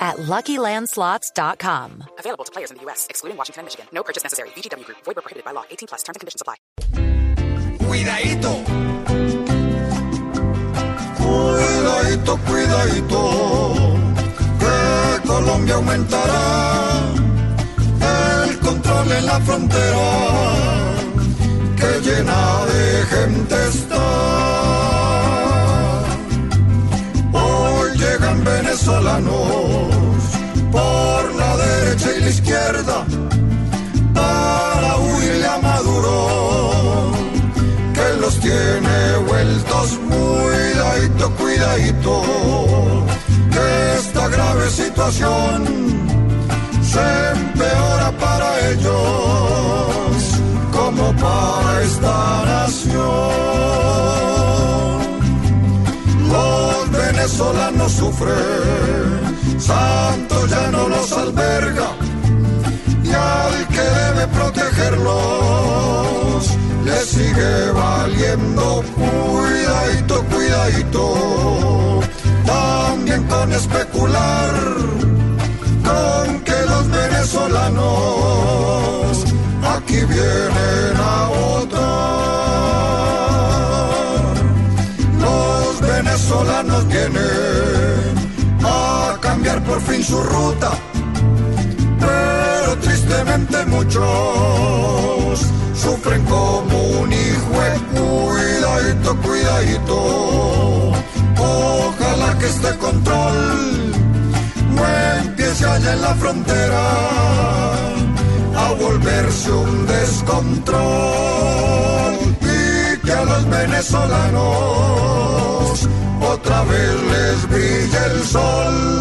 at LuckyLandSlots.com. Available to players in the U.S., excluding Washington and Michigan. No purchase necessary. VGW Group. Void where prohibited by law. 18 plus. Terms and conditions apply. Cuidadito. Cuidadito, cuidadito. Que Colombia aumentará el control en la frontera. Tiene vueltos cuidadito, cuidadito que esta grave situación se empeora para ellos como para esta nación. Los venezolanos sufren, Santos ya no los alberga y al que debe protegerlos le sigue valiendo cuidadito, cuidadito, también con especular con que los venezolanos aquí vienen a votar. Los venezolanos vienen a cambiar por fin su ruta, pero tristemente muchos sufren como un hijo cuidadito. Ojalá que este control no empiece allá en la frontera a volverse un descontrol y que a los venezolanos otra vez les brille el sol.